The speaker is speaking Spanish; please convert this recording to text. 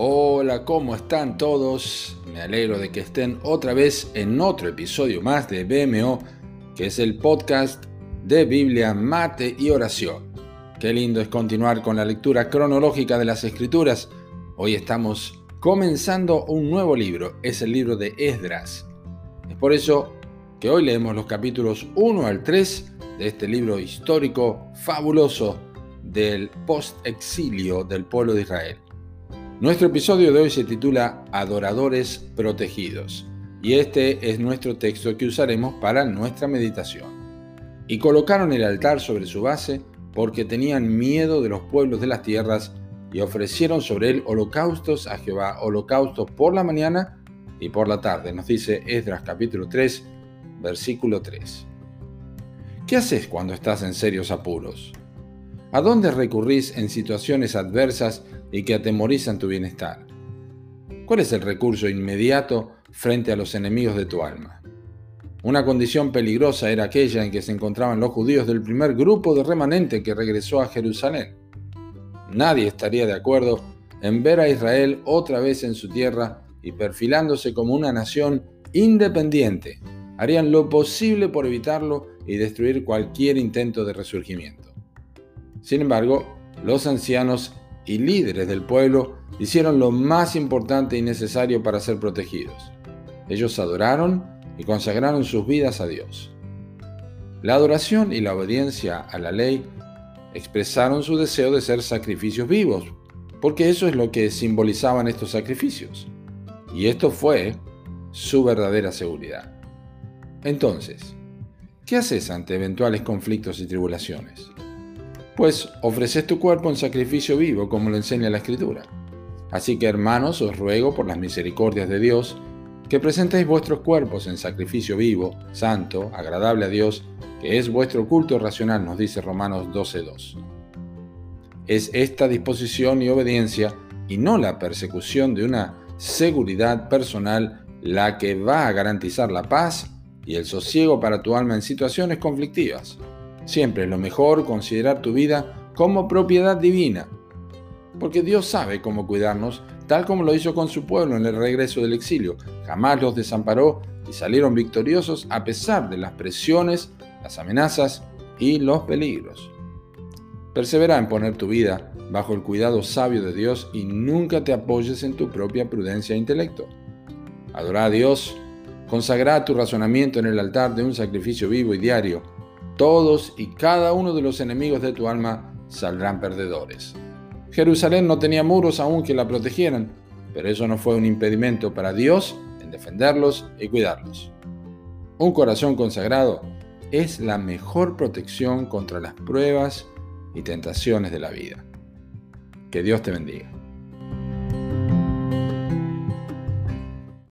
Hola, ¿cómo están todos? Me alegro de que estén otra vez en otro episodio más de BMO, que es el podcast de Biblia, Mate y Oración. Qué lindo es continuar con la lectura cronológica de las Escrituras. Hoy estamos comenzando un nuevo libro, es el libro de Esdras. Es por eso que hoy leemos los capítulos 1 al 3 de este libro histórico fabuloso del post-exilio del pueblo de Israel. Nuestro episodio de hoy se titula Adoradores Protegidos y este es nuestro texto que usaremos para nuestra meditación. Y colocaron el altar sobre su base porque tenían miedo de los pueblos de las tierras y ofrecieron sobre él holocaustos a Jehová, holocaustos por la mañana y por la tarde. Nos dice Esdras capítulo 3, versículo 3. ¿Qué haces cuando estás en serios apuros? ¿A dónde recurrís en situaciones adversas y que atemorizan tu bienestar? ¿Cuál es el recurso inmediato frente a los enemigos de tu alma? Una condición peligrosa era aquella en que se encontraban los judíos del primer grupo de remanente que regresó a Jerusalén. Nadie estaría de acuerdo en ver a Israel otra vez en su tierra y perfilándose como una nación independiente. Harían lo posible por evitarlo y destruir cualquier intento de resurgimiento. Sin embargo, los ancianos y líderes del pueblo hicieron lo más importante y necesario para ser protegidos. Ellos adoraron y consagraron sus vidas a Dios. La adoración y la obediencia a la ley expresaron su deseo de ser sacrificios vivos, porque eso es lo que simbolizaban estos sacrificios. Y esto fue su verdadera seguridad. Entonces, ¿qué haces ante eventuales conflictos y tribulaciones? Pues ofreces tu cuerpo en sacrificio vivo, como lo enseña la Escritura. Así que hermanos, os ruego por las misericordias de Dios, que presentéis vuestros cuerpos en sacrificio vivo, santo, agradable a Dios, que es vuestro culto racional, nos dice Romanos 12.2. Es esta disposición y obediencia, y no la persecución de una seguridad personal, la que va a garantizar la paz y el sosiego para tu alma en situaciones conflictivas. Siempre es lo mejor considerar tu vida como propiedad divina, porque Dios sabe cómo cuidarnos, tal como lo hizo con su pueblo en el regreso del exilio. Jamás los desamparó y salieron victoriosos a pesar de las presiones, las amenazas y los peligros. Persevera en poner tu vida bajo el cuidado sabio de Dios y nunca te apoyes en tu propia prudencia e intelecto. Adora a Dios, consagra tu razonamiento en el altar de un sacrificio vivo y diario todos y cada uno de los enemigos de tu alma saldrán perdedores. Jerusalén no tenía muros aún que la protegieran, pero eso no fue un impedimento para Dios en defenderlos y cuidarlos. Un corazón consagrado es la mejor protección contra las pruebas y tentaciones de la vida. Que Dios te bendiga.